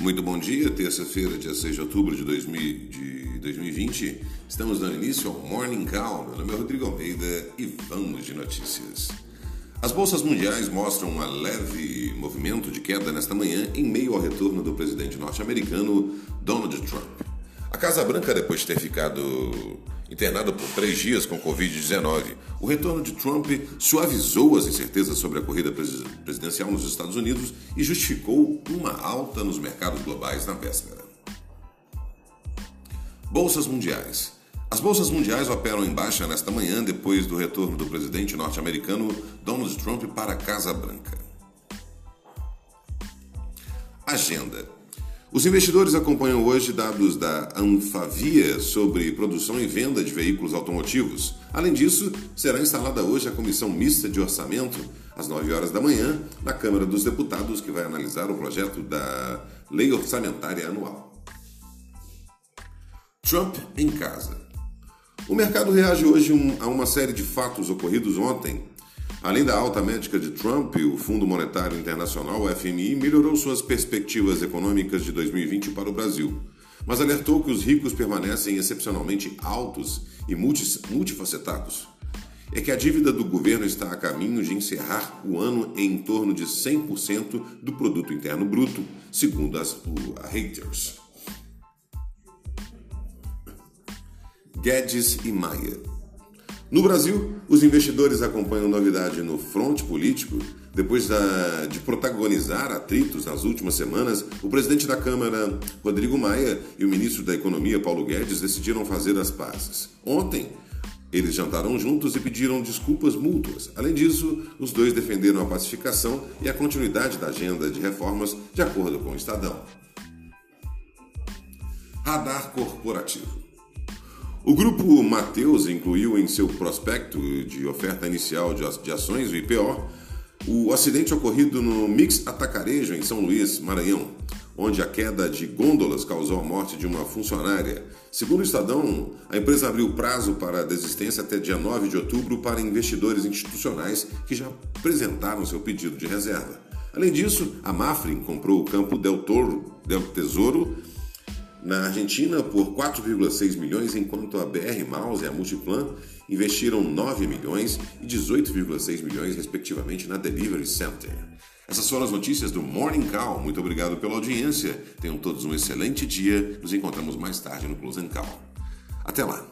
Muito bom dia, terça-feira, dia 6 de outubro de, 2000, de 2020. Estamos dando início ao Morning Call. Meu nome é Rodrigo Almeida e vamos de notícias. As bolsas mundiais mostram um leve movimento de queda nesta manhã em meio ao retorno do presidente norte-americano Donald Trump. A Casa Branca, depois de ter ficado internada por três dias com Covid-19, o retorno de Trump suavizou as incertezas sobre a corrida presidencial nos Estados Unidos e justificou uma alta nos mercados globais na véspera. Bolsas mundiais. As bolsas mundiais operam em baixa nesta manhã depois do retorno do presidente norte-americano Donald Trump para a Casa Branca. Agenda. Os investidores acompanham hoje dados da Anfavia sobre produção e venda de veículos automotivos. Além disso, será instalada hoje a comissão mista de orçamento, às 9 horas da manhã, na Câmara dos Deputados, que vai analisar o projeto da Lei Orçamentária Anual. Trump em casa. O mercado reage hoje a uma série de fatos ocorridos ontem Além da alta médica de Trump, o Fundo Monetário Internacional, FMI, melhorou suas perspectivas econômicas de 2020 para o Brasil, mas alertou que os ricos permanecem excepcionalmente altos e multifacetados. É que a dívida do governo está a caminho de encerrar o ano em torno de 100% do produto interno bruto, segundo as a Reuters. Guedes e Maia no Brasil, os investidores acompanham novidade no fronte político. Depois da, de protagonizar atritos nas últimas semanas, o presidente da Câmara, Rodrigo Maia, e o ministro da Economia, Paulo Guedes, decidiram fazer as pazes. Ontem, eles jantaram juntos e pediram desculpas mútuas. Além disso, os dois defenderam a pacificação e a continuidade da agenda de reformas de acordo com o Estadão. Radar corporativo. O grupo Mateus incluiu em seu prospecto de oferta inicial de ações, o IPO, o acidente ocorrido no Mix Atacarejo, em São Luís, Maranhão, onde a queda de gôndolas causou a morte de uma funcionária. Segundo o Estadão, a empresa abriu prazo para a desistência até dia 9 de outubro para investidores institucionais que já apresentaram seu pedido de reserva. Além disso, a Mafrin comprou o campo Del Toro, Del Tesouro na Argentina por 4,6 milhões, enquanto a BR Mouse e a Multiplan investiram 9 milhões e 18,6 milhões, respectivamente, na Delivery Center. Essas foram as notícias do Morning Call. Muito obrigado pela audiência. Tenham todos um excelente dia. Nos encontramos mais tarde no Close Call. Até lá!